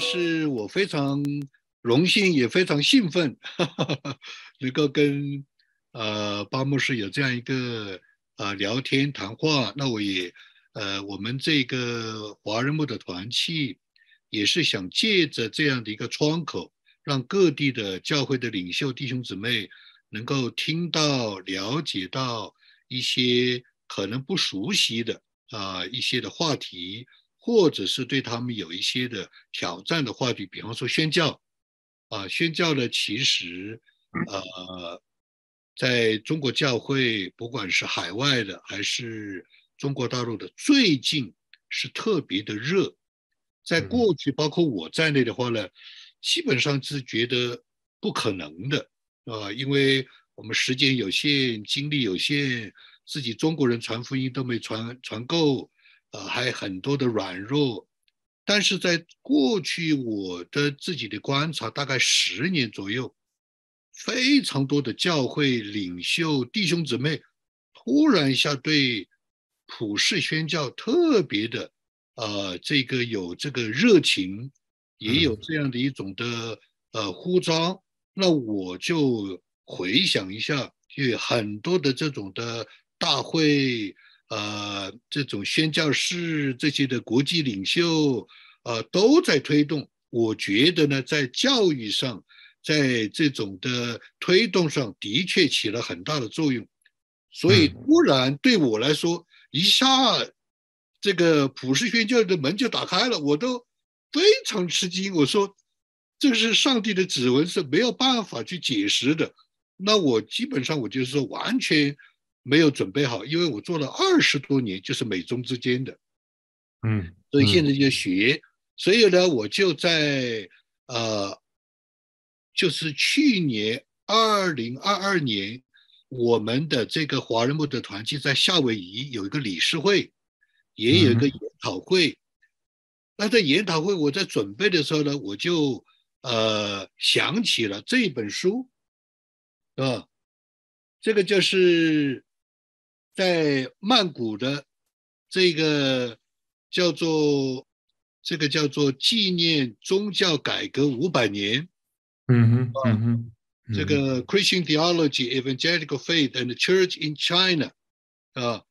是我非常荣幸，也非常兴奋，哈哈哈能够跟呃巴牧师有这样一个呃聊天谈话。那我也呃，我们这个华人牧的团契也是想借着这样的一个窗口，让各地的教会的领袖弟兄姊妹能够听到、了解到一些可能不熟悉的啊一些的话题。或者是对他们有一些的挑战的话题，比方说宣教，啊，宣教呢，其实，呃，在中国教会，不管是海外的还是中国大陆的，最近是特别的热。在过去，包括我在内的话呢，基本上是觉得不可能的，啊，因为我们时间有限，精力有限，自己中国人传福音都没传传够。呃，还有很多的软弱，但是在过去我的自己的观察，大概十年左右，非常多的教会领袖弟兄姊妹，突然一下对普世宣教特别的，呃，这个有这个热情，也有这样的一种的呃呼召，那我就回想一下，就很多的这种的大会。呃，这种宣教士这些的国际领袖，呃，都在推动。我觉得呢，在教育上，在这种的推动上的确起了很大的作用。所以，突然对我来说，一下这个普世宣教的门就打开了，我都非常吃惊。我说，这是上帝的指纹，是没有办法去解释的。那我基本上，我就是说，完全。没有准备好，因为我做了二十多年，就是美中之间的，嗯，所以现在就学，所以呢，我就在呃，就是去年二零二二年，我们的这个华人牧的团契在夏威夷有一个理事会，也有一个研讨会。那在研讨会，我在准备的时候呢，我就呃想起了这本书，啊，这个就是。在曼谷的这个叫做这个叫做纪念宗教改革五百年，嗯哼，嗯哼，这个 Christian theology, evangelical faith and church in China，啊，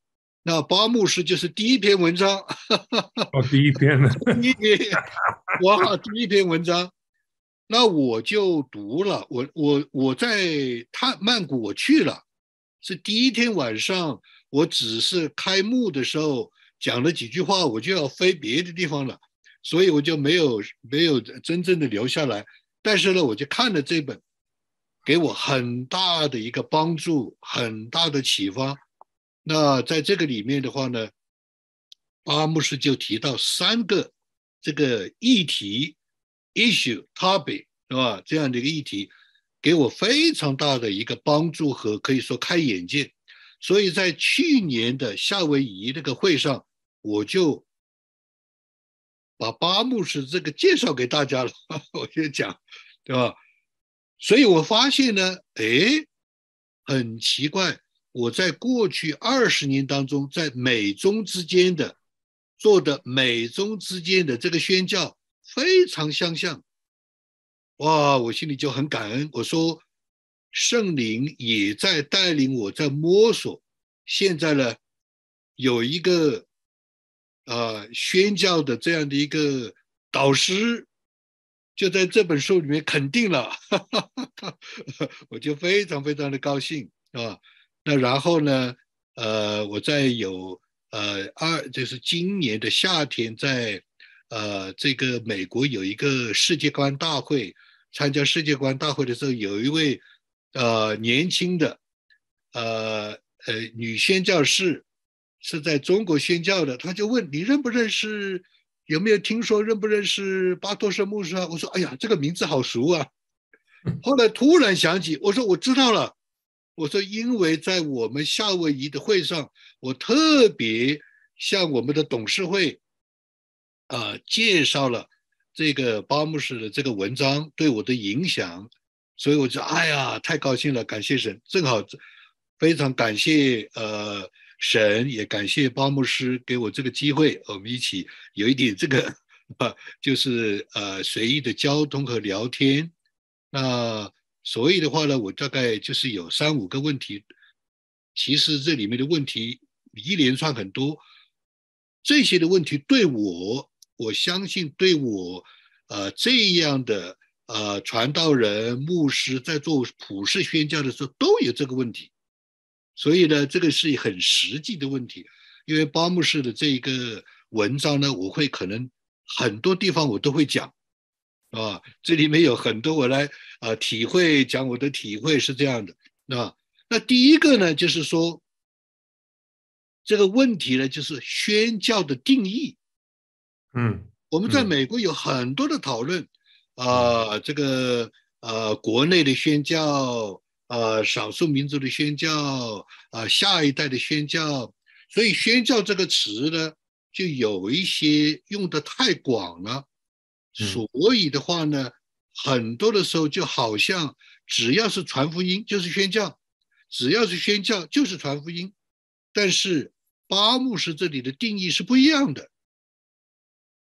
那巴牧师就是第一篇文章，哦，第一篇。呢，第一篇，哇，第一篇文章，那我就读了，我我我在他曼谷我去了，是第一天晚上。我只是开幕的时候讲了几句话，我就要飞别的地方了，所以我就没有没有真正的留下来。但是呢，我就看了这本，给我很大的一个帮助，很大的启发。那在这个里面的话呢，巴牧师就提到三个这个议题 issue topic 是吧？这样的一个议题，给我非常大的一个帮助和可以说开眼界。所以在去年的夏威夷那个会上，我就把巴牧师这个介绍给大家了。我就讲，对吧？所以我发现呢，哎，很奇怪，我在过去二十年当中，在美中之间的做的美中之间的这个宣教非常相像。哇，我心里就很感恩。我说。圣灵也在带领我，在摸索。现在呢，有一个啊宣教的这样的一个导师，就在这本书里面肯定了，哈哈哈我就非常非常的高兴啊。那然后呢，呃，我在有呃二，就是今年的夏天，在呃这个美国有一个世界观大会，参加世界观大会的时候，有一位。呃，年轻的，呃呃，女宣教士是在中国宣教的，他就问你认不认识，有没有听说认不认识巴托什牧师啊？我说，哎呀，这个名字好熟啊。后来突然想起，我说我知道了。我说，因为在我们夏威夷的会上，我特别向我们的董事会啊介绍了这个巴牧师的这个文章对我的影响。所以我就哎呀，太高兴了，感谢神，正好非常感谢呃神，也感谢巴牧师给我这个机会，我们一起有一点这个啊，就是呃随意的交通和聊天。那所以的话呢，我大概就是有三五个问题。其实这里面的问题一连串很多，这些的问题对我，我相信对我呃这样的呃传道人、牧师在做普世宣教的时候都有这个问题。所以呢，这个是很实际的问题。因为巴牧师的这一个文章呢，我会可能很多地方我都会讲，啊，这里面有很多我来啊体会，讲我的体会是这样的。那那第一个呢，就是说这个问题呢，就是宣教的定义。嗯，我们在美国有很多的讨论，啊，这个呃，国内的宣教，呃，少数民族的宣教，啊，下一代的宣教。所以“宣教”这个词呢，就有一些用的太广了。所以的话呢，很多的时候就好像只要是传福音就是宣教，只要是宣教就是传福音。但是巴牧师这里的定义是不一样的，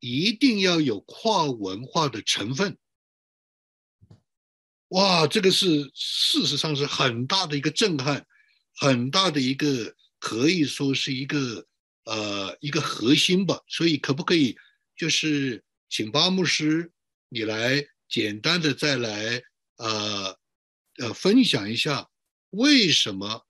一定要有跨文化的成分。哇，这个是事实上是很大的一个震撼，很大的一个。可以说是一个呃一个核心吧，所以可不可以就是请巴牧师你来简单的再来呃呃分享一下为什么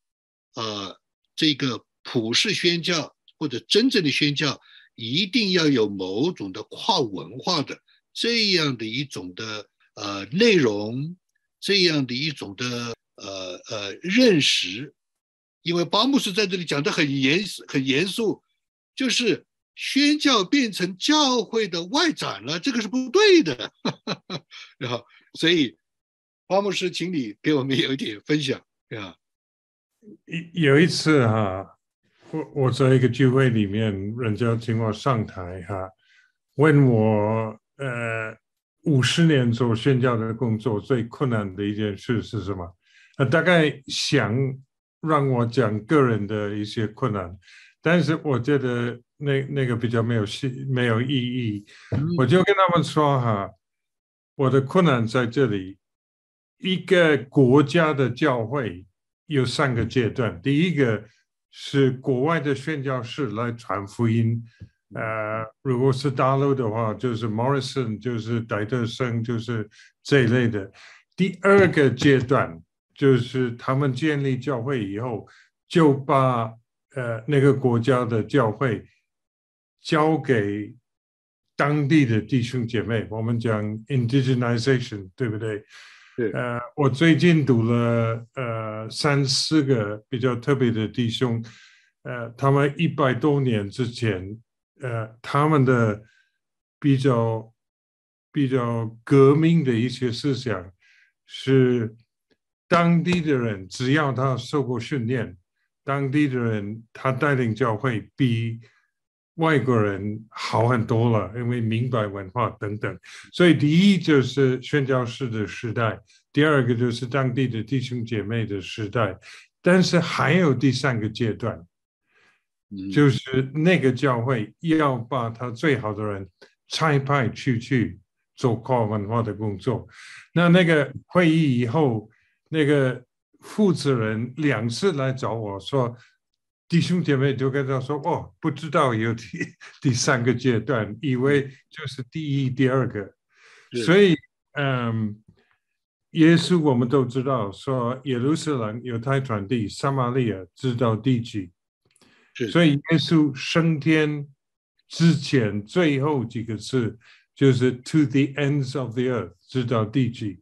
呃这个普世宣教或者真正的宣教一定要有某种的跨文化的这样的一种的呃内容，这样的一种的呃呃认识。因为巴牧师在这里讲的很严很严肃，就是宣教变成教会的外展了，这个是不对的。然后，所以巴牧师，请你给我们有一点分享，啊。有有一次哈，我我在一个聚会里面，人家请我上台哈，问我呃五十年做宣教的工作最困难的一件事是什么？呃，大概想。让我讲个人的一些困难，但是我觉得那那个比较没有戏，没有意义。我就跟他们说哈，我的困难在这里。一个国家的教会有三个阶段，第一个是国外的宣教士来传福音，呃，如果是大陆的话，就是 Morrison，就是戴德生，就是这一类的。第二个阶段。就是他们建立教会以后，就把呃那个国家的教会交给当地的弟兄姐妹。我们讲 indigenization，对不对？对。呃，我最近读了呃三四个比较特别的弟兄，呃，他们一百多年之前，呃，他们的比较比较革命的一些思想是。当地的人只要他受过训练，当地的人他带领教会比外国人好很多了，因为明白文化等等。所以第一就是宣教士的时代，第二个就是当地的弟兄姐妹的时代。但是还有第三个阶段，就是那个教会要把他最好的人差派出去做跨文化的工作。那那个会议以后。那个负责人两次来找我说，弟兄姐妹就跟他说：“哦，不知道有第 第三个阶段，以为就是第一、第二个。”所以，嗯，耶稣我们都知道说，耶路撒冷、犹太传地、撒玛利亚知道地极。所以，耶稣升天之前最后几个字就是 “to the ends of the earth”，知道地极。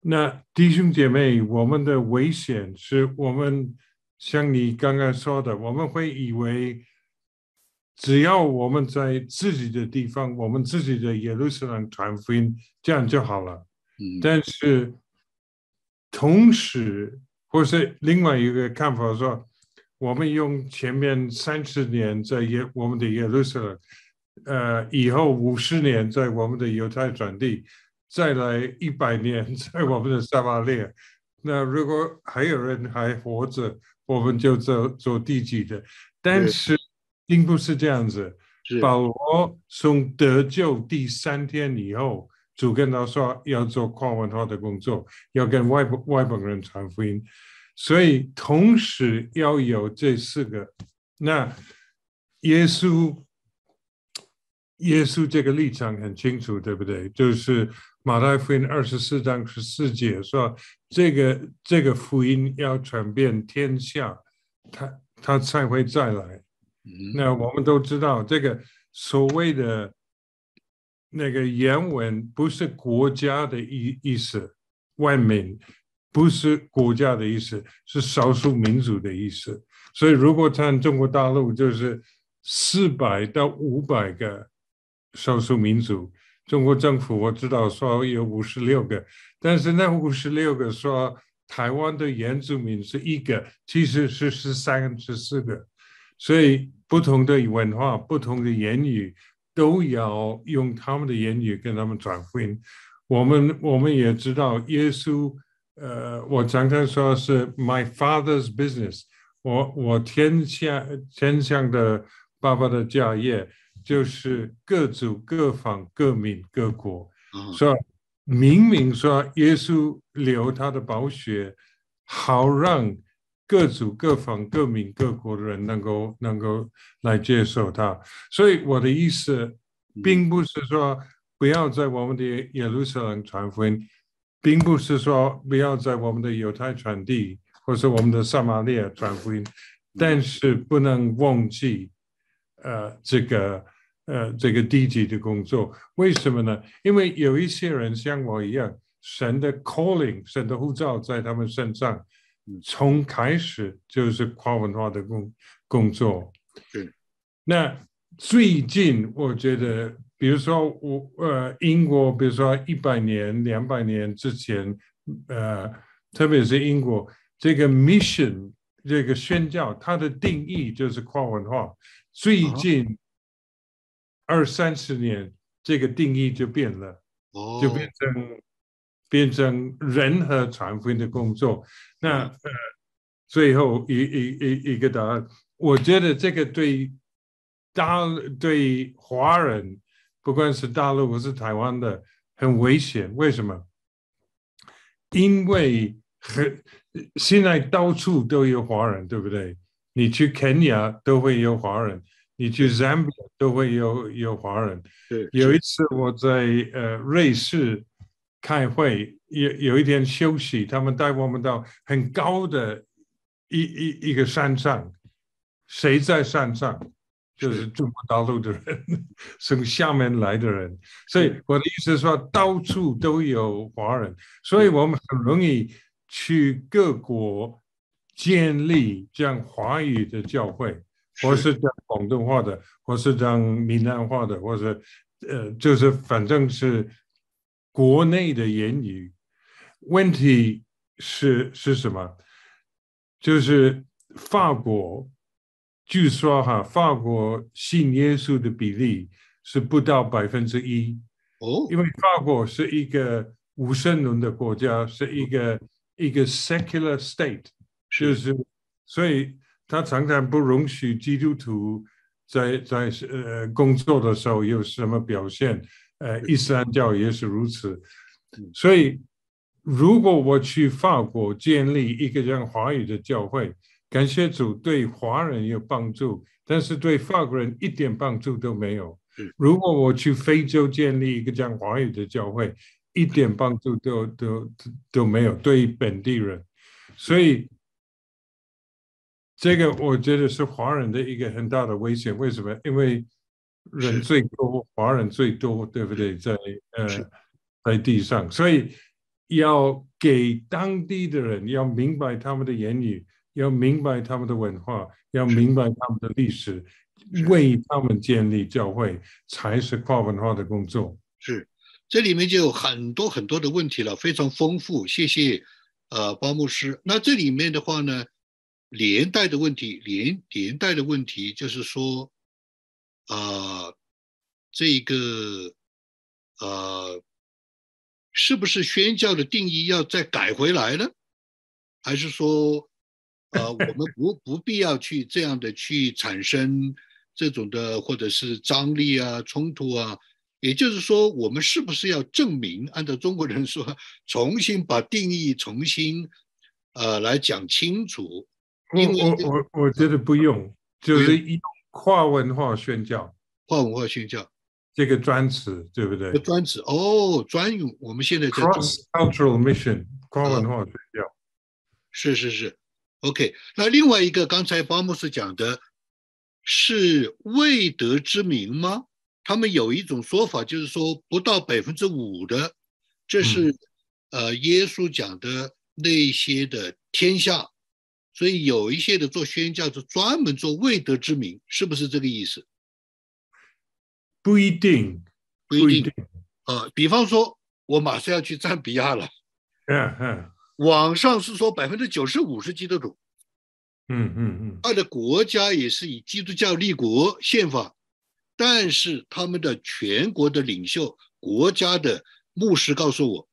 那弟兄姐妹，我们的危险是我们像你刚刚说的，我们会以为只要我们在自己的地方，我们自己的耶路撒冷传福音，这样就好了。但是同时，或是另外一个看法说，我们用前面三十年在耶我们的耶路撒冷，呃，以后五十年在我们的犹太转地。再来一百年，在我们的撒马利亚，那如果还有人还活着，我们就做做地基的。但是并不是这样子，保罗从得救第三天以后，主跟他说要做跨文化的工作，要跟外外邦人传福音，所以同时要有这四个。那耶稣，耶稣这个立场很清楚，对不对？就是马太福音二十四章十四节说，这个这个福音要传遍天下，他他才会再来。那我们都知道，这个所谓的那个原文不是国家的意意思，外面不是国家的意思，是少数民族的意思。所以，如果看中国大陆，就是四百到五百个少数民族。中国政府我知道说有五十六个，但是那五十六个说台湾的原住民是一个，其实是十三、十四个。所以，不同的文化、不同的言语，都要用他们的言语跟他们传福音。我们我们也知道，耶稣，呃，我常常说是 My Father's business，我我天下天上的爸爸的家业，就是各族各方各民各国。说明明说耶稣流他的宝血，好让。各族各方各民各国的人能够能够来接受他，所以我的意思并不是说不要在我们的耶路撒冷传福音，并不是说不要在我们的犹太传递或是我们的撒玛利亚传福音，但是不能忘记呃这个呃这个低级的工作。为什么呢？因为有一些人像我一样，神的 calling，神的护照在他们身上。从开始就是跨文化的工工作。对，那最近我觉得，比如说我呃，英国，比如说一百年、两百年之前，呃，特别是英国这个 mission 这个宣教，它的定义就是跨文化。最近二三十年，这个定义就变了，就变成。变成人和传福音的工作，那呃，最后一一一一个答案，我觉得这个对大对华人，不管是大陆或是台湾的，很危险。为什么？因为很现在到处都有华人，对不对？你去肯尼亚都会有华人，你去 Zambia 都会有有华人。对，有一次我在呃瑞士。开会有有一天休息，他们带我们到很高的一一一个山上，谁在山上？就是中国大陆的人，从下面来的人。所以我的意思是说，到处都有华人，所以我们很容易去各国建立这样华语的教会，或是讲广东话的，或是讲闽南话的，或者呃，就是反正是。国内的言语问题是是什么？就是法国，据说哈，法国信耶稣的比例是不到百分之一哦，因为法国是一个无神论的国家，是一个一个 secular state，就是所以他常常不容许基督徒在在呃工作的时候有什么表现。呃，伊斯兰教也是如此，所以如果我去法国建立一个这样华语的教会，感谢主对华人有帮助，但是对法国人一点帮助都没有。如果我去非洲建立一个这样华语的教会，一点帮助都都都没有对本地人，所以这个我觉得是华人的一个很大的危险。为什么？因为。人最多，华人最多，对不对？在呃，在地上，所以要给当地的人要明白他们的言语，要明白他们的文化，要明白他们的历史，为他们建立教会，才是跨文化的工作。是，这里面就有很多很多的问题了，非常丰富。谢谢，呃，包牧师。那这里面的话呢，连带的问题，连连带的问题就是说。啊，这个呃，是不是宣教的定义要再改回来呢？还是说，呃，我们不不必要去这样的去产生这种的，或者是张力啊、冲突啊。也就是说，我们是不是要证明？按照中国人说，重新把定义重新呃来讲清楚。我我我我觉得不用，就是一跨文化宣教，跨文化宣教这个专词，对不对？专词哦，专用。我们现在在 cross cultural mission，跨文化宣教。是是是，OK。那另外一个，刚才巴姆斯讲的是未得之名吗？他们有一种说法，就是说不到百分之五的，这是呃耶稣讲的那些的天下，所以有一些的做宣教是专门做未得之名，是不是这个意思？不一定，不一定。呃，比方说，我马上要去赞比亚了，嗯嗯，网上是说百分之九十五是基督徒，嗯嗯嗯，他的国家也是以基督教立国宪法。但是他们的全国的领袖、国家的牧师告诉我，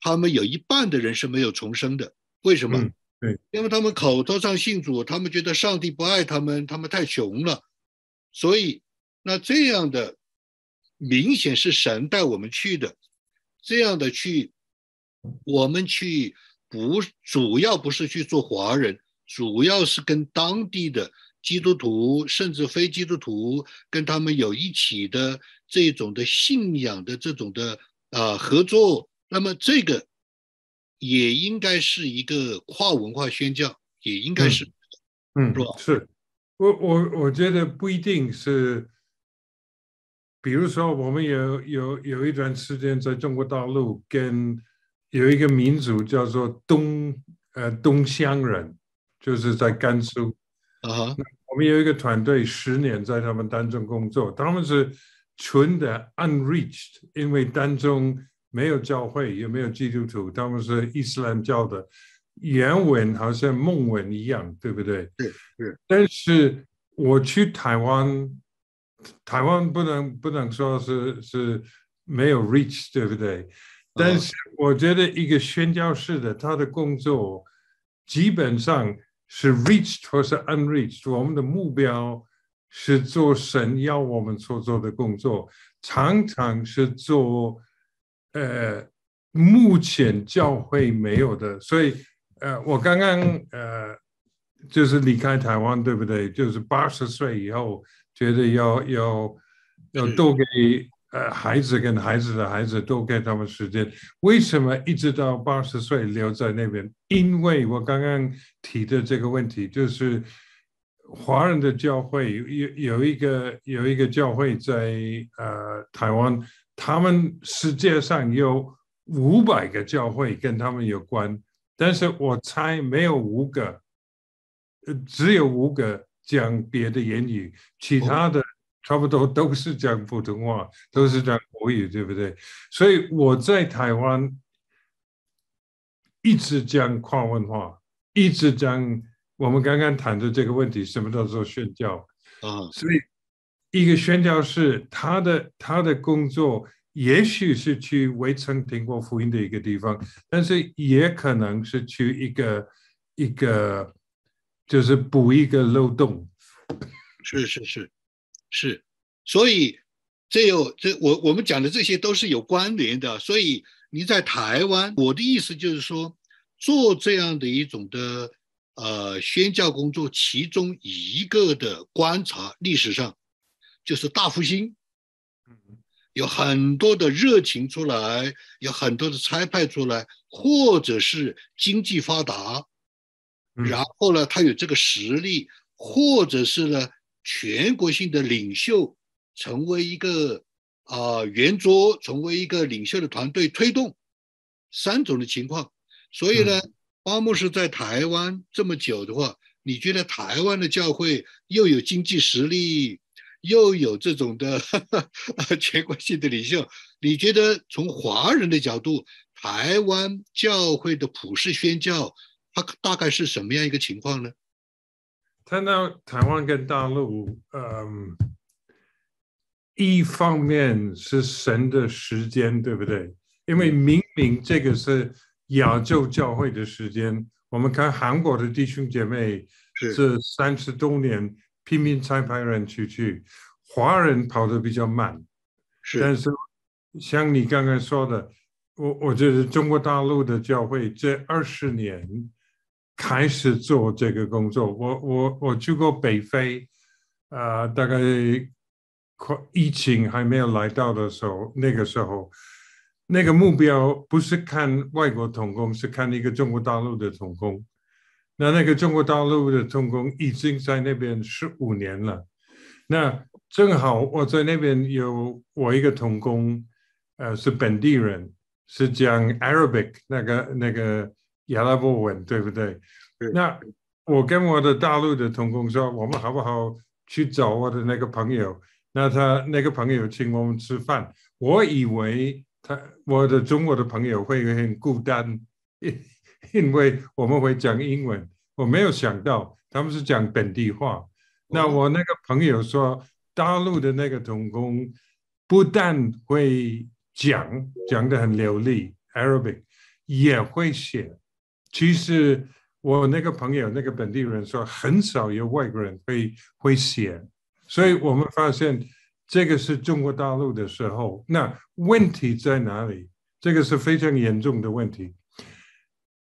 他们有一半的人是没有重生的。为什么？对，因为他们口头上信主，他们觉得上帝不爱他们，他们太穷了。所以，那这样的明显是神带我们去的，这样的去，我们去不主要不是去做华人，主要是跟当地的。基督徒甚至非基督徒跟他们有一起的这种的信仰的这种的啊合作，那么这个也应该是一个跨文化宣教，也应该是，嗯，是吧？是，我我我觉得不一定是，比如说我们有有有一段时间在中国大陆跟有一个民族叫做东呃东乡人，就是在甘肃。啊，我们有一个团队，十年在他们当中工作，他们是纯的 unreached，因为当中没有教会，也没有基督徒，他们是伊斯兰教的，原文好像梦文一样，对不对？是是。但是我去台湾，台湾不能不能说是是没有 reach，对不对？但是我觉得一个宣教士的他的工作基本上。是 reached 或是 unreached，我们的目标是做神要我们所做的工作，常常是做呃目前教会没有的。所以呃，我刚刚呃就是离开台湾，对不对？就是八十岁以后，觉得要要要多给。呃，孩子跟孩子的孩子多给他们时间，为什么一直到八十岁留在那边？因为我刚刚提的这个问题，就是华人的教会有有一个有一个教会在呃台湾，他们世界上有五百个教会跟他们有关，但是我猜没有五个，呃，只有五个讲别的言语，其他的。差不多都是讲普通话，都是讲国语，对不对？所以我在台湾一直讲跨文化，一直讲我们刚刚谈的这个问题，什么叫做宣教啊？所以一个宣教士，他的他的工作也许是去未曾听过福音的一个地方，但是也可能是去一个一个就是补一个漏洞。是是是。是，所以这有这我我们讲的这些都是有关联的。所以你在台湾，我的意思就是说，做这样的一种的呃宣教工作，其中一个的观察历史上就是大复兴，有很多的热情出来，有很多的差派出来，或者是经济发达，然后呢，他有这个实力，或者是呢。全国性的领袖成为一个啊圆桌，成为一个领袖的团队推动三种的情况。所以呢，巴牧师在台湾这么久的话，你觉得台湾的教会又有经济实力，又有这种的 全国性的领袖？你觉得从华人的角度，台湾教会的普世宣教，它大概是什么样一个情况呢？谈到台湾跟大陆，嗯，一方面是神的时间，对不对？因为明明这个是亚洲教会的时间，我们看韩国的弟兄姐妹是三十多年拼命才派人出去，华人跑得比较慢。是但是像你刚刚说的，我我觉得中国大陆的教会这二十年开始做这个工作。我我我去过北非，啊，大概快疫情还没有来到的时候，那个时候。那个目标不是看外国童工，是看一个中国大陆的童工。那那个中国大陆的童工已经在那边十五年了。那正好我在那边有我一个童工，呃，是本地人，是讲 Arabic 那个那个阿拉伯文，对不对？那我跟我的大陆的童工说，我们好不好去找我的那个朋友？那他那个朋友请我们吃饭，我以为。他我的中国的朋友会很孤单，因 因为我们会讲英文，我没有想到他们是讲本地话。那我那个朋友说，大陆的那个童工不但会讲讲得很流利 Arabic，也会写。其实我那个朋友那个本地人说，很少有外国人会会写，所以我们发现。这个是中国大陆的时候，那问题在哪里？这个是非常严重的问题。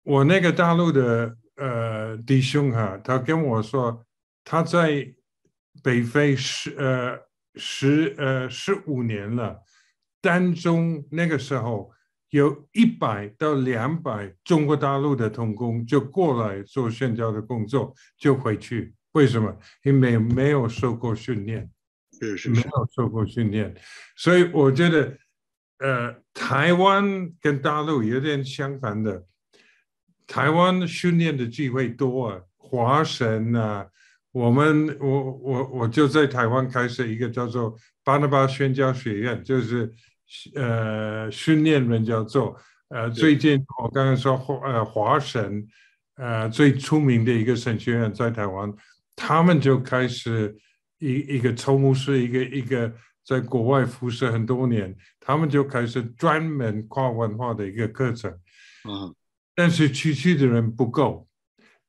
我那个大陆的呃弟兄哈，他跟我说，他在北非十呃十呃十五年了，当中那个时候有一百到两百中国大陆的童工就过来做宣教的工作，就回去。为什么？因为没有受过训练。是没有受过训练，所以我觉得，呃，台湾跟大陆有点相反的。台湾训练的机会多啊，华神啊，我们我我我就在台湾开设一个叫做巴拿巴宣教学院，就是呃训练人叫做。呃，最近我刚刚说华呃华神呃最出名的一个神学院在台湾，他们就开始。一一个抽牧师，一个一个在国外服侍很多年，他们就开始专门跨文化的一个课程。嗯，但是出去的人不够，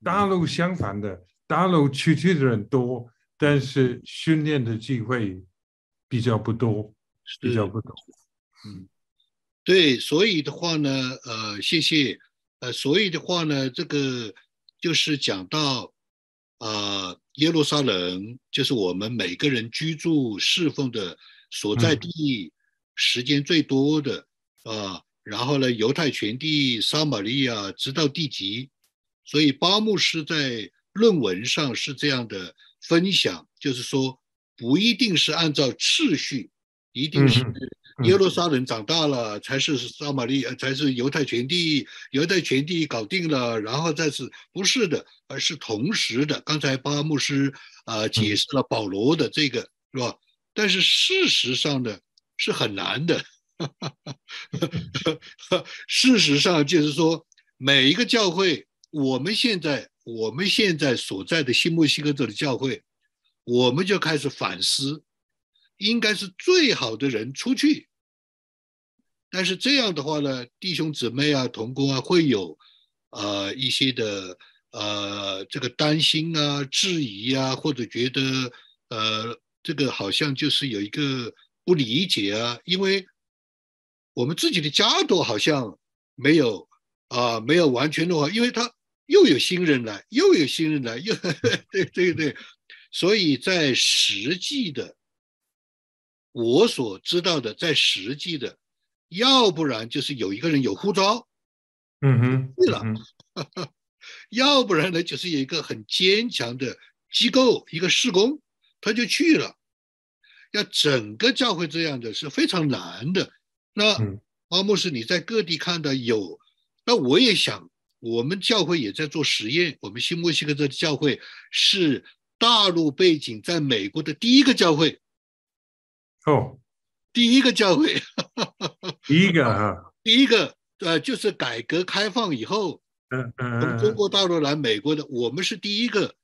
大陆相反的，大陆出去的人多，但是训练的机会比较不多，比较不多。嗯，对，所以的话呢，呃，谢谢，呃，所以的话呢，这个就是讲到，呃。耶路撒冷就是我们每个人居住侍奉的所在地，时间最多的啊。然后呢，犹太全地、撒玛利亚直到地极。所以巴牧师在论文上是这样的分享，就是说不一定是按照次序，一定是。耶路撒冷长大了，才是撒玛利亚，才是犹太全地，犹太全地搞定了，然后再是不是的，而是同时的。刚才巴牧师啊解释了保罗的这个是吧？但是事实上呢是很难的。事实上就是说，每一个教会，我们现在我们现在所在的新墨西哥州的教会，我们就开始反思。应该是最好的人出去，但是这样的话呢，弟兄姊妹啊、同工啊，会有呃一些的呃这个担心啊、质疑啊，或者觉得呃这个好像就是有一个不理解啊，因为我们自己的家都好像没有啊没有完全弄好，因为他又有新人来，又有新人来，又 对对对，所以在实际的。我所知道的，在实际的，要不然就是有一个人有护照，嗯哼，对了，要不然呢，就是有一个很坚强的机构，一个施工，他就去了。要整个教会这样的是非常难的。那阿莫斯，你在各地看到有，那我也想，我们教会也在做实验。我们新墨西哥的教会是大陆背景，在美国的第一个教会。哦，第一个教会，第一个啊，第一个呃，就是改革开放以后，嗯嗯，从中国大陆来美国的，我们是第一个，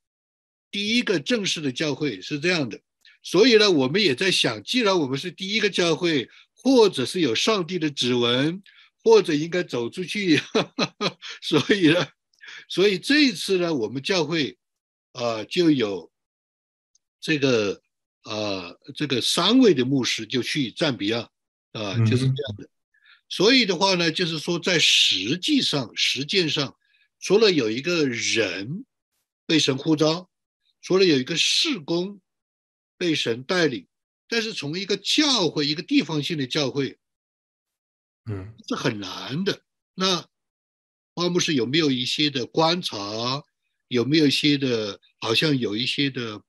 第一个正式的教会是这样的。所以呢，我们也在想，既然我们是第一个教会，或者是有上帝的指纹，或者应该走出去，所以呢，所以这一次呢，我们教会啊就有这个呃这个三位的牧师就去赞比亚啊，就是这样的。所以的话呢，就是说在实际上实践上，除了有一个人被神呼召，除了有一个事工被神带领，但是从一个教会一个地方性的教会，嗯，是很难的。那花木师有没有一些的观察？有没有一些的，好像有一些的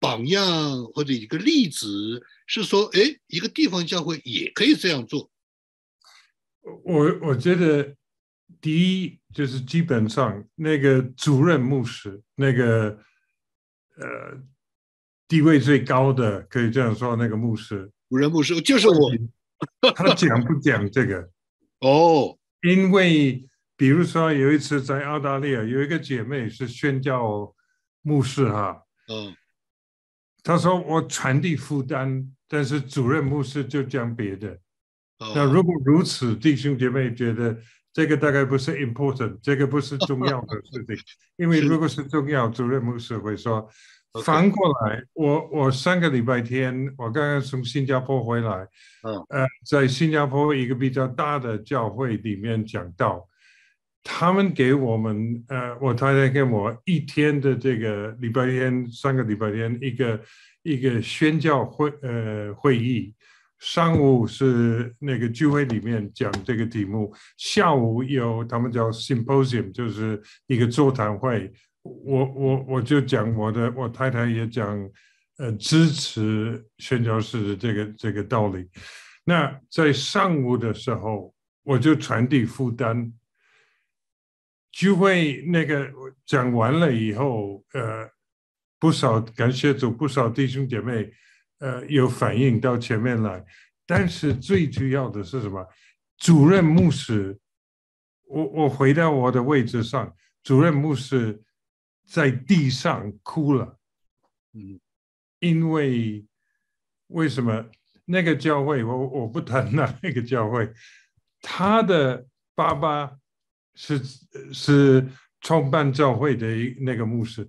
榜样或者一个例子，是说，哎，一个地方教会也可以这样做。我我觉得，第一就是基本上那个主任牧师，那个呃地位最高的，可以这样说，那个牧师，主任牧师就是我。他讲不讲这个？哦，因为。比如说有一次在澳大利亚，有一个姐妹是宣教牧师哈，嗯，她说我传递负担，但是主任牧师就讲别的。那如果如此，弟兄姐妹觉得这个大概不是 important，这个不是重要的事情，因为如果是重要，主任牧师会说。反过来，我我上个礼拜天我刚刚从新加坡回来，嗯，呃，在新加坡一个比较大的教会里面讲到。他们给我们，呃，我太太给我一天的这个礼拜天，三个礼拜天一个一个宣教会，呃，会议。上午是那个聚会里面讲这个题目，下午有他们叫 symposium，就是一个座谈会。我我我就讲我的，我太太也讲，呃，支持宣教士的这个这个道理。那在上午的时候，我就传递负担。聚会那个讲完了以后，呃，不少感谢主，不少弟兄姐妹，呃，有反应到前面来。但是最主要的是什么？主任牧师，我我回到我的位置上，主任牧师在地上哭了。嗯，因为为什么？那个教会，我我不谈那那个教会，他的爸爸。是是创办教会的一那个牧师，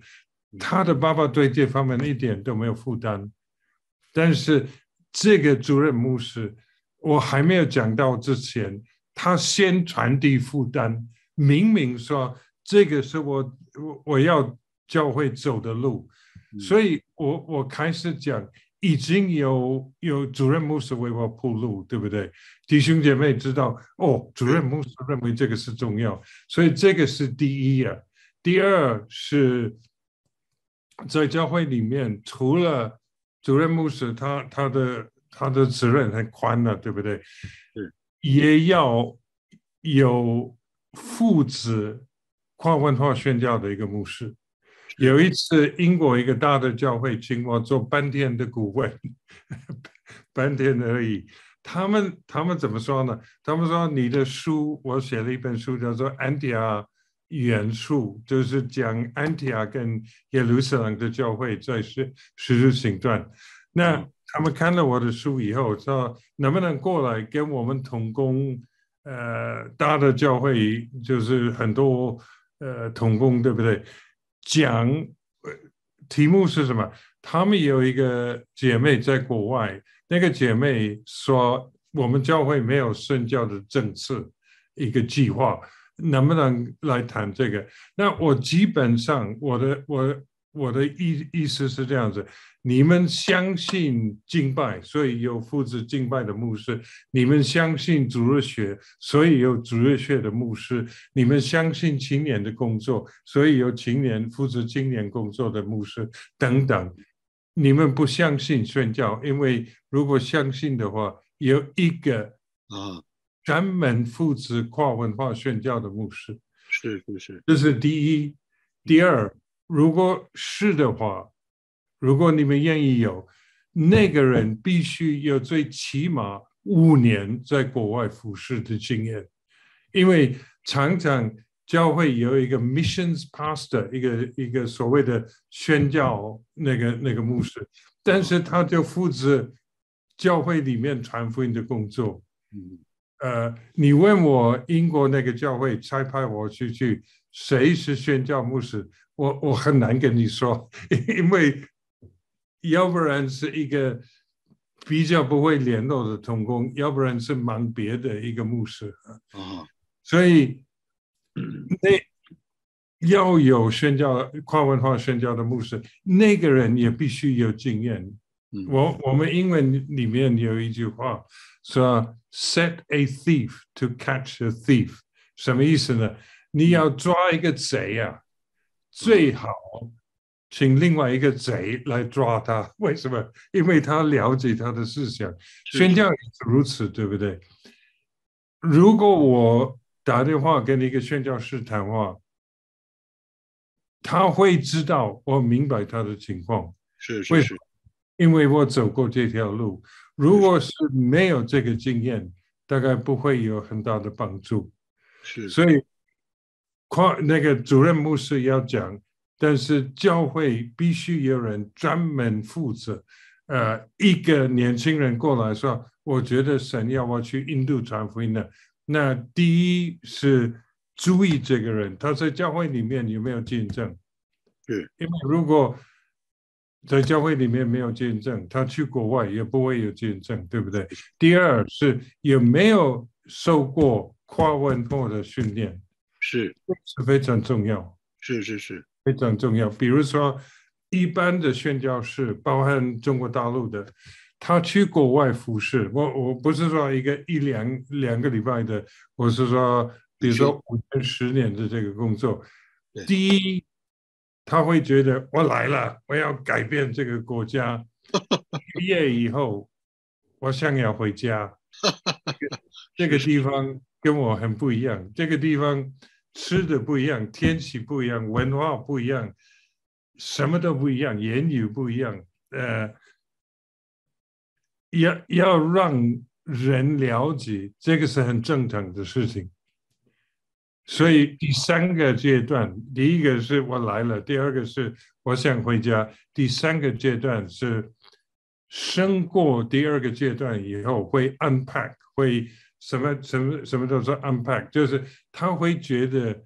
他的爸爸对这方面一点都没有负担，但是这个主任牧师，我还没有讲到之前，他先传递负担，明明说这个是我我我要教会走的路，所以我我开始讲。已经有有主任牧师为我铺路，对不对？弟兄姐妹知道哦，主任牧师认为这个是重要，所以这个是第一啊。第二是，在教会里面，除了主任牧师，他他的他的责任很宽了，对不对？是，也要有父子跨文化宣教的一个牧师。有一次，英国一个大的教会请我做半天的顾问，半天而已。他们他们怎么说呢？他们说你的书，我写了一本书，叫做《安提阿元素》，就是讲安提阿跟耶路撒冷的教会在十十日行传。那他们看了我的书以后，说能不能过来跟我们同工？呃，大的教会就是很多呃同工，对不对？讲，题目是什么？他们有一个姐妹在国外，那个姐妹说，我们教会没有圣教的政策，一个计划，能不能来谈这个？那我基本上，我的我。我的意意思是这样子：你们相信敬拜，所以有负责敬拜的牧师；你们相信主日学，所以有主日学的牧师；你们相信青年的工作，所以有青年负责青年工作的牧师等等。你们不相信宣教，因为如果相信的话，有一个啊专门负责跨文化宣教的牧师。是是是，这是第一，第二。如果是的话，如果你们愿意有那个人，必须有最起码五年在国外服侍的经验，因为常常教会有一个 missions pastor，一个一个所谓的宣教那个那个牧师，但是他就负责教会里面传福音的工作。嗯，呃，你问我英国那个教会差派我去去，谁是宣教牧师？我我很难跟你说，因为要不然是一个比较不会联络的童工，要不然是忙别的一个牧师啊，所以那要有宣教跨文化宣教的牧师，那个人也必须有经验。我我们英文里面有一句话说：“Set a thief to catch a thief。”什么意思呢？你要抓一个贼啊，最好请另外一个贼来抓他。为什么？因为他了解他的思想。宣教也是如此，对不对？如果我打电话跟一个宣教士谈话，他会知道我明白他的情况。是是是。因为我走过这条路，如果是没有这个经验，大概不会有很大的帮助。是，所以跨那个主任牧师要讲，但是教会必须有人专门负责。呃，一个年轻人过来说：“我觉得神要我去印度传福音的。”那第一是注意这个人他在教会里面有没有见证。对，因为如果在教会里面没有见证，他去国外也不会有见证，对不对？第二是有没有受过跨文化的训练，是是非常重要，是是是非常重要。比如说，一般的宣教士，包含中国大陆的，他去国外服侍，我我不是说一个一两两个礼拜的，我是说，比如说五年、十年的这个工作，第一。他会觉得我来了，我要改变这个国家。毕业以后，我想要回家。这个地方跟我很不一样，这个地方吃的不一样，天气不一样，文化不一样，什么都不一样，言语不一样。呃，要要让人了解，这个是很正常的事情。所以第三个阶段，第一个是我来了，第二个是我想回家，第三个阶段是升过第二个阶段以后会 unpack，会什么什么什么都是 unpack，就是他会觉得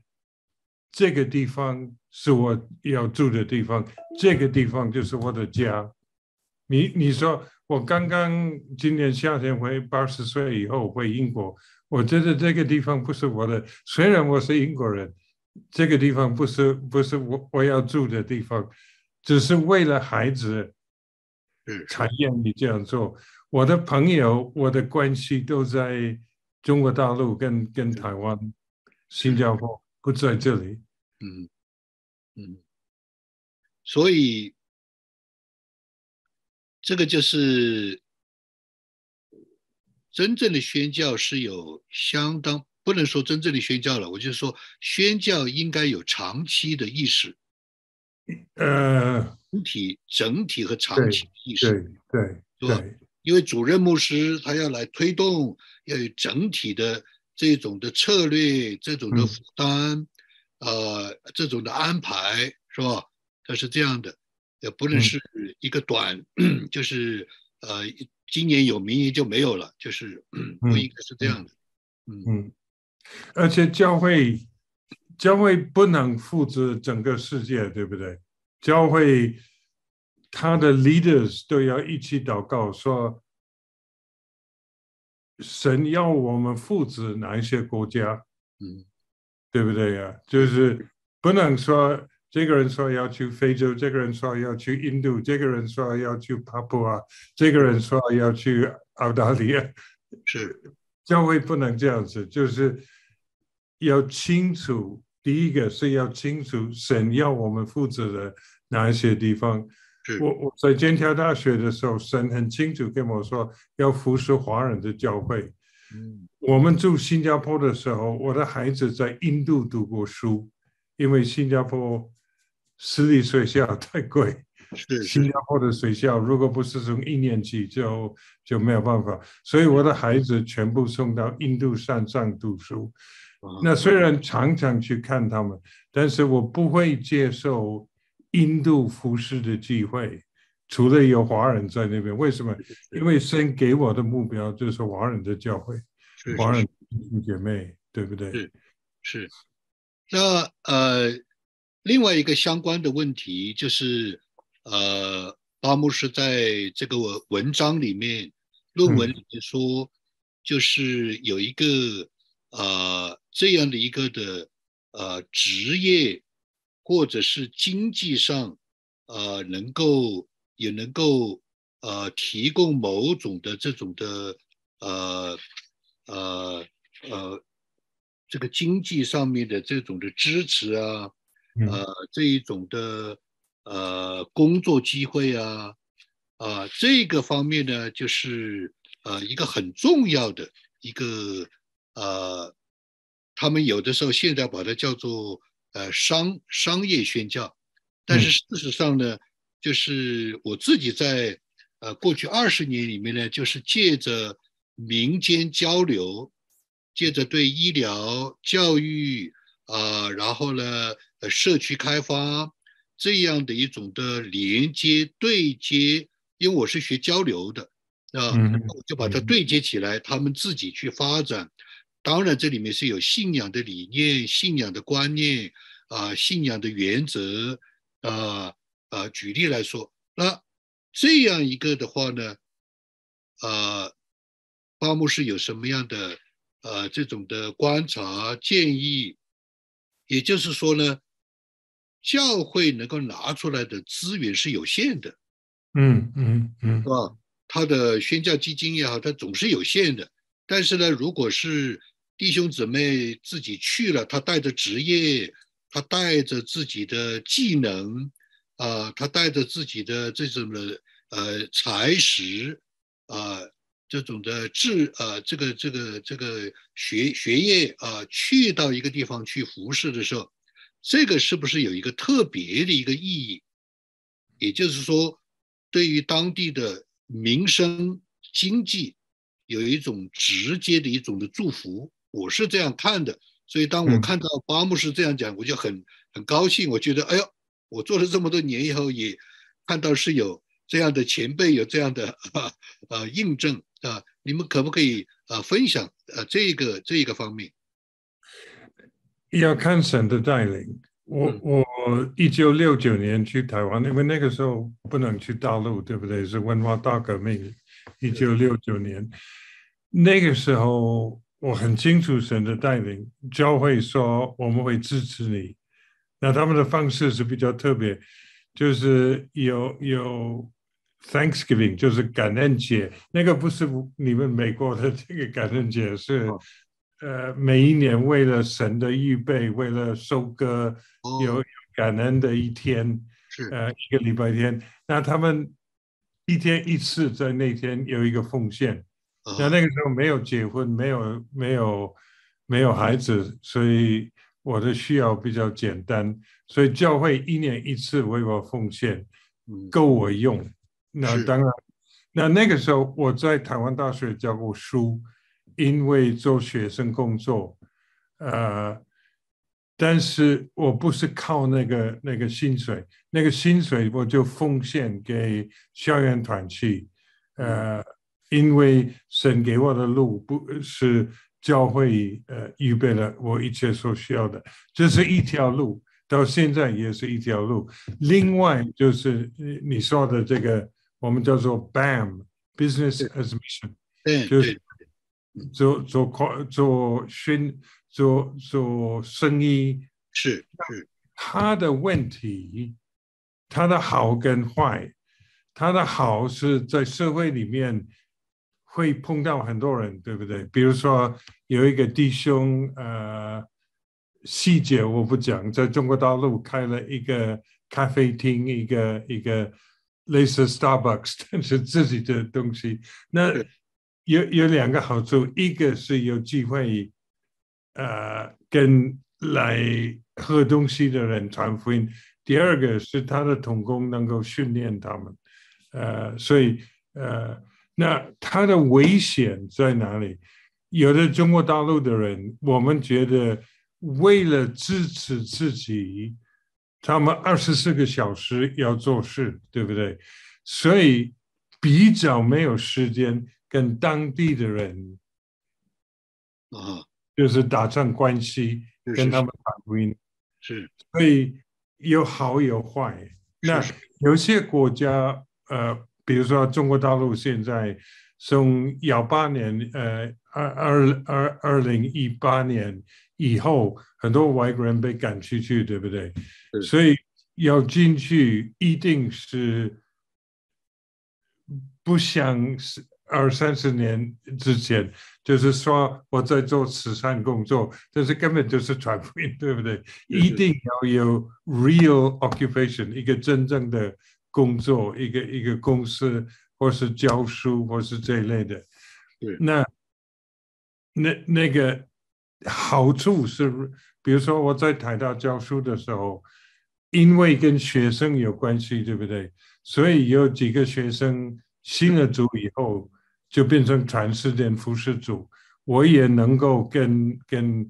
这个地方是我要住的地方，这个地方就是我的家。你你说我刚刚今年夏天回八十岁以后回英国。我觉得这个地方不是我的，虽然我是英国人，这个地方不是不是我我要住的地方，只是为了孩子，才愿意这样做。我的朋友，我的关系都在中国大陆跟跟台湾、新加坡，不在这里。嗯嗯，所以这个就是。真正的宣教是有相当不能说真正的宣教了，我就说宣教应该有长期的意识，呃，整体、整体和长期意识，对对对，因为主任牧师他要来推动，要有整体的这种的策略、这种的负担，呃，这种的安排，是吧？他是这样的，也不能是一个短，就是呃。今年有，明年就没有了，就是不应该是这样的。嗯嗯，而且教会教会不能复制整个世界，对不对？教会他的 leaders 都要一起祷告，说神要我们负责哪一些国家？嗯，对不对呀？就是不能说。这个人说要去非洲，这个人说要去印度，这个人说要去帕布亚，这个人说要去澳大利亚。是教会不能这样子，就是要清楚。第一个是要清楚神要我们负责的哪一些地方。我我在剑桥大学的时候，神很清楚跟我说要服侍华人的教会。嗯，我们住新加坡的时候，我的孩子在印度读过书，因为新加坡。私立学校 太贵，是新加坡的学校，如果不是从一年级就就没有办法，所以我的孩子全部送到印度山上读书。那虽然常常去看他们，但是我不会接受印度服饰的机会，除了有华人在那边。为什么？因为神给我的目标就是华人的教会，华人弟姐妹，对不对？是是。那呃。另外一个相关的问题就是，呃，巴牧师在这个文章里面、论文里面说，就是有一个呃这样的一个的呃职业，或者是经济上呃能够也能够呃提供某种的这种的呃呃呃这个经济上面的这种的支持啊。呃，这一种的呃工作机会啊，啊，这个方面呢，就是呃一个很重要的一个呃，他们有的时候现在把它叫做呃商商业宣教，但是事实上呢，就是我自己在呃过去二十年里面呢，就是借着民间交流，借着对医疗教育啊，然后呢。社区开发这样的一种的连接对接，因为我是学交流的，啊，我就把它对接起来，他们自己去发展。当然，这里面是有信仰的理念、信仰的观念啊、信仰的原则啊啊。举例来说，那这样一个的话呢，呃，巴牧师有什么样的呃这种的观察建议？也就是说呢？教会能够拿出来的资源是有限的，嗯嗯嗯，是吧？他的宣教基金也好，它总是有限的。但是呢，如果是弟兄姊妹自己去了，他带着职业，他带着自己的技能，啊，他带着自己的这种的呃才识，啊，这种的智，呃，这个这个这个学学业啊，去到一个地方去服侍的时候。这个是不是有一个特别的一个意义？也就是说，对于当地的民生经济有一种直接的一种的祝福，我是这样看的。所以当我看到巴牧师这样讲，我就很很高兴。我觉得，哎呦，我做了这么多年以后，也看到是有这样的前辈有这样的 呃印证啊。你们可不可以呃分享呃这个这一个方面？要看神的带领。我我一九六九年去台湾，因为那个时候不能去大陆，对不对？是文化大革命，一九六九年。那个时候我很清楚神的带领，教会说我们会支持你。那他们的方式是比较特别，就是有有 Thanksgiving，就是感恩节。那个不是你们美国的这个感恩节，是。呃，每一年为了神的预备，为了收割，有感恩的一天，是呃一个礼拜天。那他们一天一次在那天有一个奉献。那那个时候没有结婚，没有没有没有孩子，所以我的需要比较简单，所以教会一年一次为我奉献，够我用。那当然，那那个时候我在台湾大学教过书。因为做学生工作，呃，但是我不是靠那个那个薪水，那个薪水我就奉献给校园团去，呃，因为神给我的路不是教会呃预备了我一切所需要的，这是一条路，到现在也是一条路。另外就是你说的这个，我们叫做 BAM Business as Mission，就是。做做做做宣做做生意是是他的问题，他的好跟坏，他的好是在社会里面会碰到很多人，对不对？比如说有一个弟兄，呃，细节我不讲，在中国大陆开了一个咖啡厅，一个一个类似 Starbucks，但是自己的东西，那。有有两个好处，一个是有机会，呃，跟来喝东西的人传福音；第二个是他的童工能够训练他们，呃，所以呃，那它的危险在哪里？有的中国大陆的人，我们觉得为了支持自己，他们二十四个小时要做事，对不对？所以比较没有时间。跟当地的人啊，就是打上关系，跟他们谈福音，是，所以有好有坏。那有些国家，呃，比如说中国大陆现在从幺八年，呃，二二二二零一八年以后，很多外国人被赶出去，对不对？所以要进去一定是不像是。二三十年之前，就是说我在做慈善工作，但是根本就是传福音，对不对？一定要有 real occupation，一个真正的工作，一个一个公司，或是教书，或是这一类的。对，那那那个好处是，比如说我在台大教书的时候，因为跟学生有关系，对不对？所以有几个学生新了组以后。就变成传世点服饰组，我也能够跟跟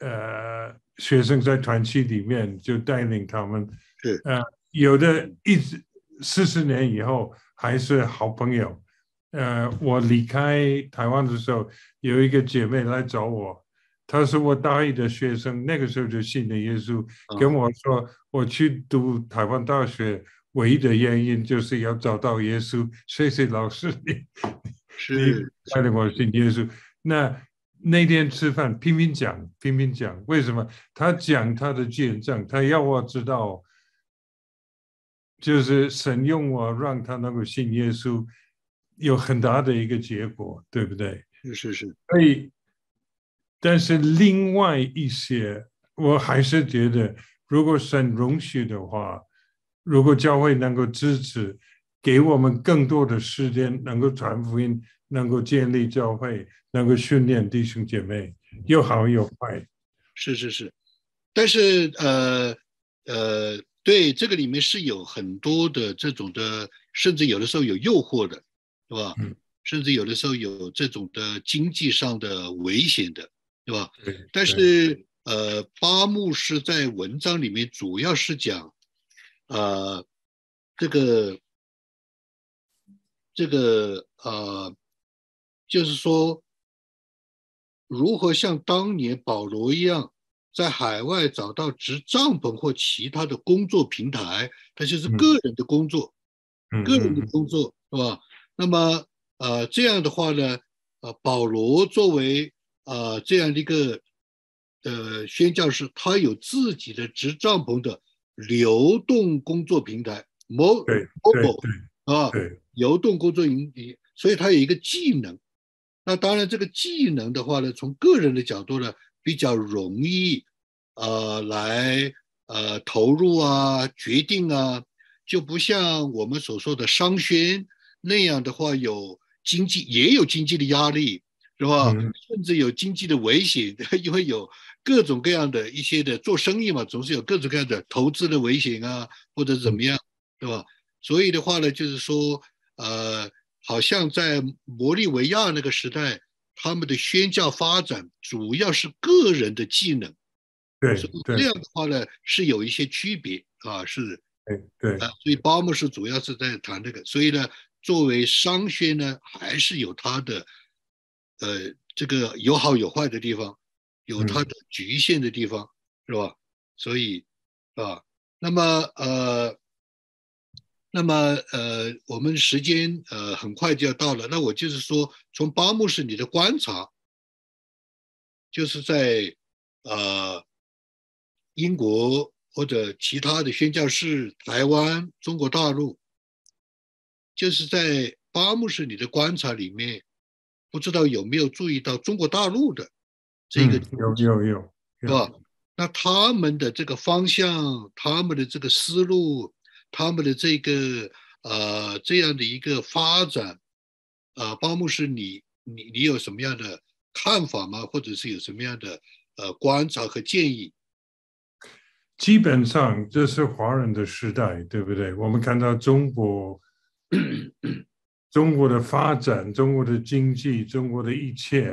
呃学生在团契里面就带领他们，对呃有的一直四十年以后还是好朋友，呃我离开台湾的时候，有一个姐妹来找我，她是我大一的学生，那个时候就信了耶稣，跟我说我去读台湾大学唯一的原因就是要找到耶稣，谢谢老师你。是带领我信耶稣。那那天吃饭，拼命讲，拼命讲，为什么？他讲他的见证，他要我知道，就是神用我让他能够信耶稣，有很大的一个结果，对不对？是是是。所以，但是另外一些，我还是觉得，如果神容许的话，如果教会能够支持。给我们更多的时间，能够传福音，能够建立教会，能够训练弟兄姐妹，有好有坏。是是是，但是呃呃，对这个里面是有很多的这种的，甚至有的时候有诱惑的，是吧？嗯。甚至有的时候有这种的经济上的危险的，对吧？对。但是呃，八木是在文章里面主要是讲，呃，这个。这个呃，就是说，如何像当年保罗一样，在海外找到执帐篷或其他的工作平台，它就是个人的工作，个人的工作是吧？那么呃，这样的话呢，呃，保罗作为呃这样的一个呃宣教士，他有自己的执帐篷的流动工作平台，mobile 啊。流动工作营地，所以他有一个技能。那当然，这个技能的话呢，从个人的角度呢，比较容易，呃，来呃投入啊，决定啊，就不像我们所说的商宣那样的话，有经济也有经济的压力，是吧？甚至有经济的危险，因为有各种各样的一些的做生意嘛，总是有各种各样的投资的危险啊，或者怎么样，对吧？所以的话呢，就是说。呃，好像在摩利维亚那个时代，他们的宣教发展主要是个人的技能，对，这样的话呢是有一些区别啊，是，对对啊，所以巴姆是主要是在谈这个，所以呢，作为商宣呢，还是有它的，呃，这个有好有坏的地方，有它的局限的地方，是吧？所以啊，那么呃。那么，呃，我们时间呃很快就要到了。那我就是说，从巴木士你的观察，就是在呃英国或者其他的宣教士、台湾、中国大陆，就是在巴木士你的观察里面，不知道有没有注意到中国大陆的这个有有有是吧？那他们的这个方向，他们的这个思路。他们的这个呃这样的一个发展，呃，包牧师，你你你有什么样的看法吗？或者是有什么样的呃观察和建议？基本上这是华人的时代，对不对？我们看到中国，中国的发展，中国的经济，中国的一切，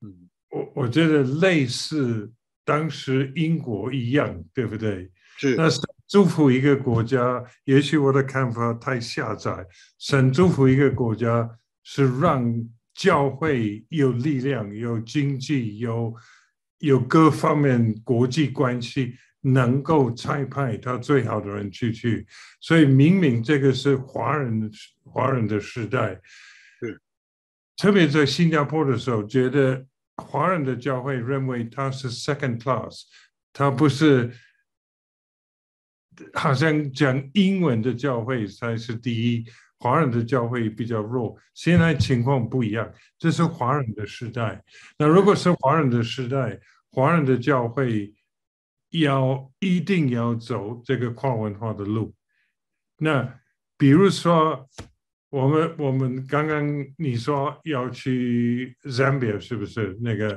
嗯，我我觉得类似当时英国一样，对不对？是，那是。祝福一个国家，也许我的看法太狭窄。神祝福一个国家，是让教会有力量、有经济、有有各方面国际关系，能够差派他最好的人出去，所以明明这个是华人华人的时代，是特别在新加坡的时候，觉得华人的教会认为他是 second class，他不是好像讲英文的教会才是第一，华人的教会比较弱。现在情况不一样，这是华人的时代。那如果是华人的时代，华人的教会。要一定要走这个跨文化的路。那比如说，我们我们刚刚你说要去 Zambia 是不是？那个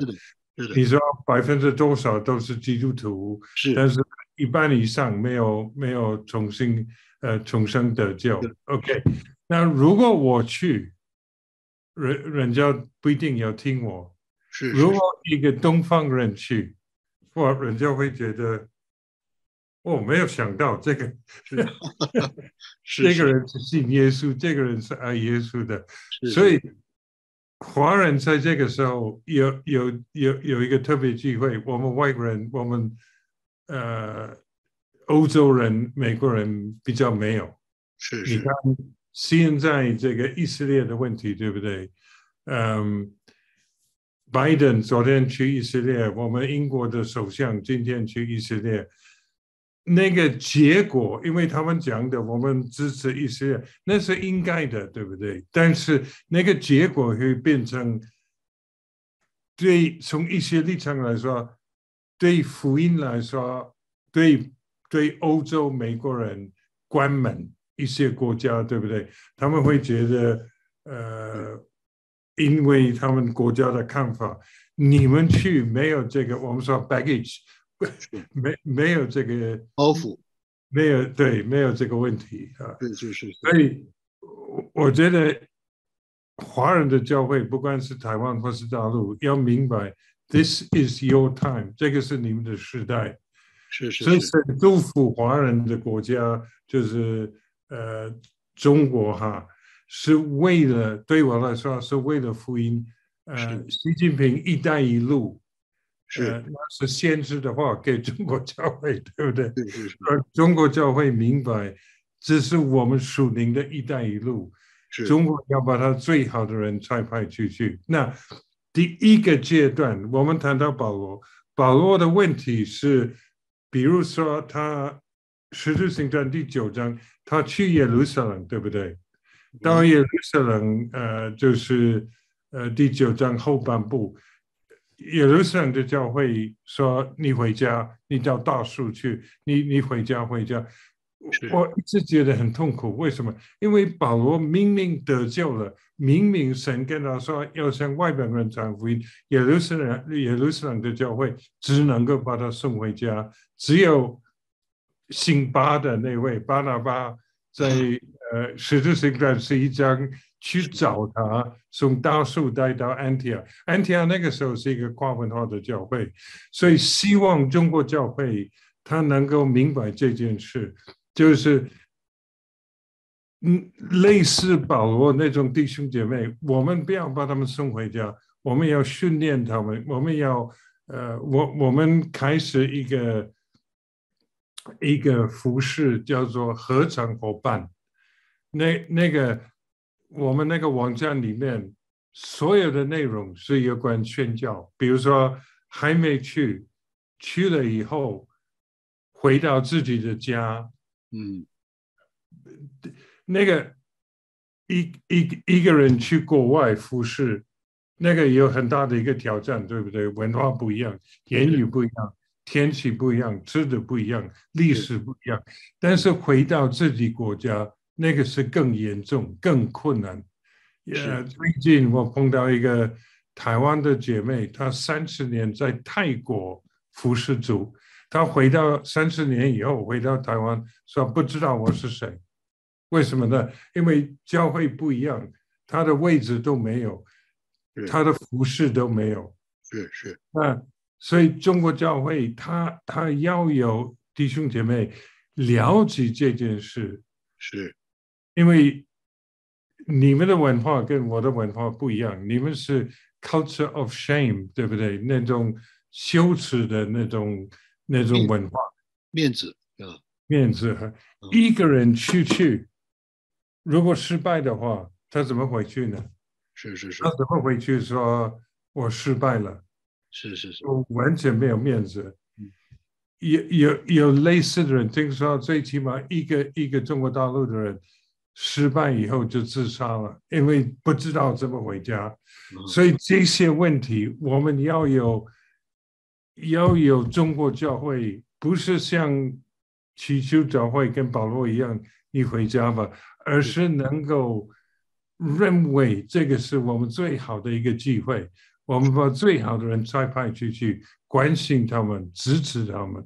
你说百分之多少都是基督徒？是，但是一半以上没有没有重新呃重生得救。OK，那如果我去，人人家不一定要听我。是，如果一个东方人去。或，人家会觉得，哦，没有想到这个，这个人是信耶稣，这个人是爱耶稣的，所以华人在这个时候有有有有一个特别机会，我们外国人，我们呃欧洲人、美国人比较没有。是，你看现在这个以色列的问题，对不对？嗯。拜登昨天去以色列，我们英国的首相今天去以色列，那个结果，因为他们讲的我们支持以色列，那是应该的，对不对？但是那个结果会变成，对从一些立场来说，对福音来说，对对欧洲美国人关门一些国家，对不对？他们会觉得，呃。因为他们国家的看法，你们去没有这个，我们说 baggage，没没有这个包袱，没有对，没有这个问题啊。是是是。所以我觉得华人的教会，不管是台湾或是大陆，要明白，this is your time，这个是你们的时代。是是。所以是祝福华人的国家，就是呃中国哈。是为了对我来说，是为了福音。呃，习近平“一带一路”是那是先知的话给中国教会，对不对？是是是。而中国教会明白，这是我们属灵的一带一路。是。中国要把他最好的人才派出去。那第一个阶段，我们谈到保罗，保罗的问题是，比如说他《使徒行传》第九章，他去耶路撒冷，对不对？到耶路撒冷，呃，就是呃第九章后半部，耶路撒冷的教会说：“你回家，你到大树去，你你回家回家。”我一直觉得很痛苦，为什么？因为保罗明明得救了，明明神跟他说要向外边人传福音，耶路撒冷耶路撒冷的教会只能够把他送回家，只有姓巴的那位巴拿巴在。呃，使徒行传是一章去找他，从大树带到安提亚。安提亚那个时候是一个跨文化的教会，所以希望中国教会他能够明白这件事，就是嗯，类似保罗那种弟兄姐妹，我们不要把他们送回家，我们要训练他们，我们要呃，我我们开始一个一个服饰叫做合成伙伴。那那个我们那个网站里面所有的内容是有关宣教，比如说还没去，去了以后回到自己的家，嗯，那个一一一个人去国外服侍，那个有很大的一个挑战，对不对？文化不一样，言语不一样，天气不一样，吃的不一样，历史不一样，但是回到自己国家。那个是更严重、更困难。呃，最近我碰到一个台湾的姐妹，她三十年在泰国服侍主，她回到三十年以后回到台湾，说不知道我是谁，为什么呢？因为教会不一样，他的位置都没有，他的服饰都没有。是是。那所以中国教会，他他要有弟兄姐妹了解这件事。是。因为你们的文化跟我的文化不一样，你们是 culture of shame，对不对？那种羞耻的那种那种文化，面子啊，面子。一个人出去，如果失败的话，他怎么回去呢？是是是，他怎么回去说我失败了？是是是，我完全没有面子。有有有类似的人，听说最起码一个一个中国大陆的人失败以后就自杀了，因为不知道怎么回家。所以这些问题，我们要有要有中国教会，不是像祈求教会跟保罗一样，你回家吧，而是能够认为这个是我们最好的一个机会。我们把最好的人再派出去，关心他们，支持他们，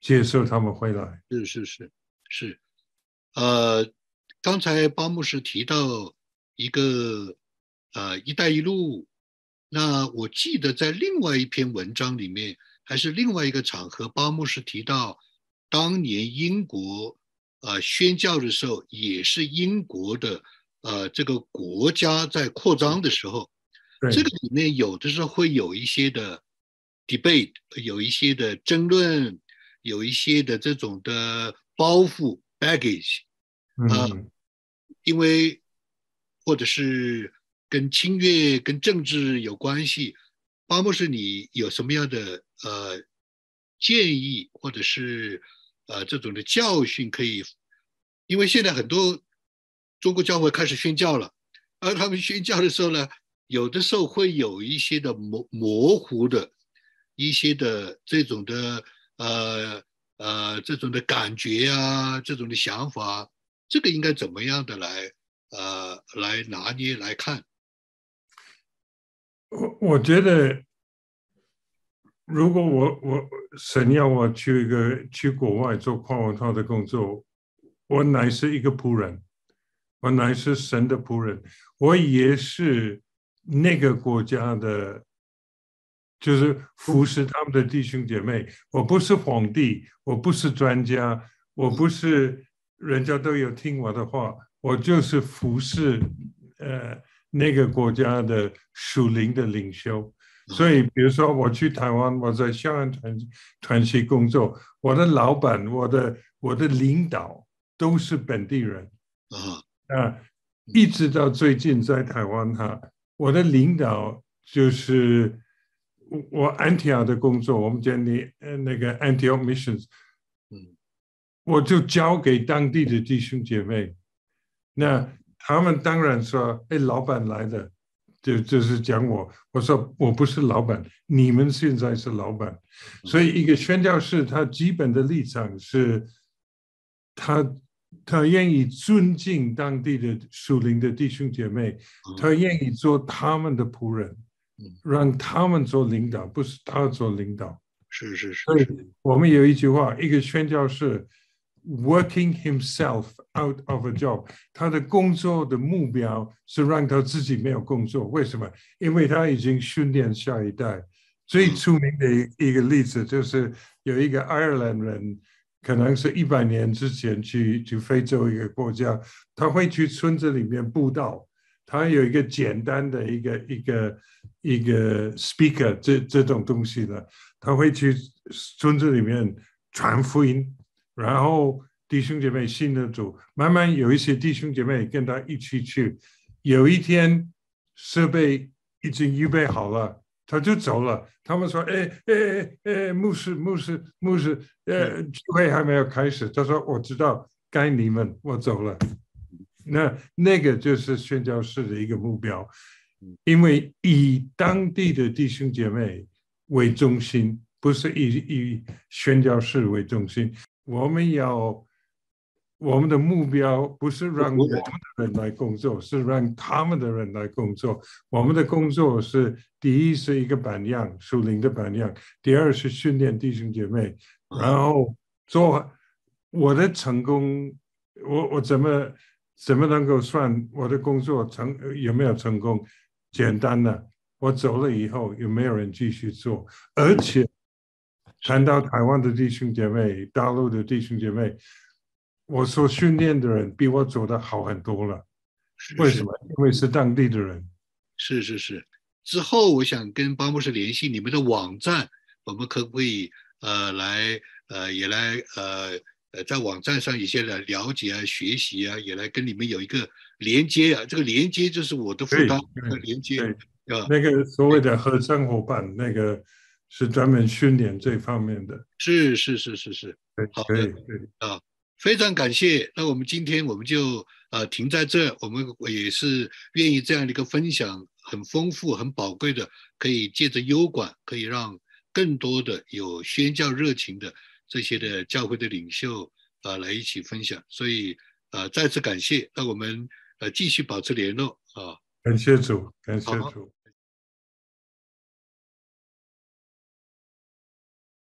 接受他们回来。是是是是，呃，刚才巴牧师提到一个呃“一带一路”，那我记得在另外一篇文章里面，还是另外一个场合，巴牧是提到，当年英国呃宣教的时候，也是英国的呃这个国家在扩张的时候。这个里面有的时候会有一些的 debate，有一些的争论，有一些的这种的包袱 baggage，啊，因为或者是跟侵略、跟政治有关系。巴牧师，你有什么样的呃建议，或者是呃这种的教训可以？因为现在很多中国教会开始宣教了，而他们宣教的时候呢？有的时候会有一些的模模糊的，一些的这种的呃呃这种的感觉啊，这种的想法，这个应该怎么样的来呃来拿捏来看？我我觉得，如果我我神要我去一个去国外做跨文化的工作，我乃是一个仆人，我乃是神的仆人，我也是。那个国家的，就是服侍他们的弟兄姐妹。我不是皇帝，我不是专家，我不是人家都有听我的话，我就是服侍呃那个国家的属灵的领袖。所以，比如说我去台湾，我在香港团团契工作，我的老板、我的我的领导都是本地人啊啊，一直到最近在台湾哈。我的领导就是我安提亚的工作，我们建立呃那个 Antioch Missions，嗯，我就交给当地的弟兄姐妹，那他们当然说，哎，老板来的，就就是讲我，我说我不是老板，你们现在是老板，所以一个宣教士他基本的立场是，他。他愿意尊敬当地的属灵的弟兄姐妹，他愿意做他们的仆人，让他们做领导，不是他做领导。是是是。所以我们有一句话：一个宣教士 working himself out of a job，他的工作的目标是让他自己没有工作。为什么？因为他已经训练下一代。最出名的一个例子就是有一个爱尔兰人。可能是一百年之前去去非洲一个国家，他会去村子里面布道，他有一个简单的一个一个一个 speaker 这这种东西的，他会去村子里面传福音，然后弟兄姐妹信的主，慢慢有一些弟兄姐妹跟他一起去，有一天设备已经预备好了。他就走了。他们说：“哎哎哎哎，牧师牧师牧师，呃，聚会还没有开始。”他说：“我知道，该你们，我走了。”那那个就是宣教士的一个目标，因为以当地的弟兄姐妹为中心，不是以以宣教士为中心。我们要。我们的目标不是让我们的人来工作，是让他们的人来工作。我们的工作是：第一是一个榜样，属灵的榜样；第二是训练弟兄姐妹。然后做我的成功，我我怎么怎么能够算我的工作成有没有成功？简单的，我走了以后有没有人继续做？而且谈到台湾的弟兄姐妹、大陆的弟兄姐妹。我所训练的人比我走的好很多了，为什么？因为是当地的人。是是是。之后我想跟巴牧师联系你们的网站，我们可不可以呃来呃也来呃呃在网站上一些来了解啊、学习啊，也来跟你们有一个连接啊。这个连接就是我的负担和连接啊。那个所谓的合作伙伴，那个是专门训练这方面的。是是是是是，好的啊，非常感谢。那我们今天我们就呃停在这，我们也是愿意这样的一个分享，很丰富、很宝贵的，可以借着优管，可以让更多的有宣教热情的这些的教会的领袖啊来一起分享。所以呃再次感谢。那我们呃继续保持联络啊，感谢主，感谢主。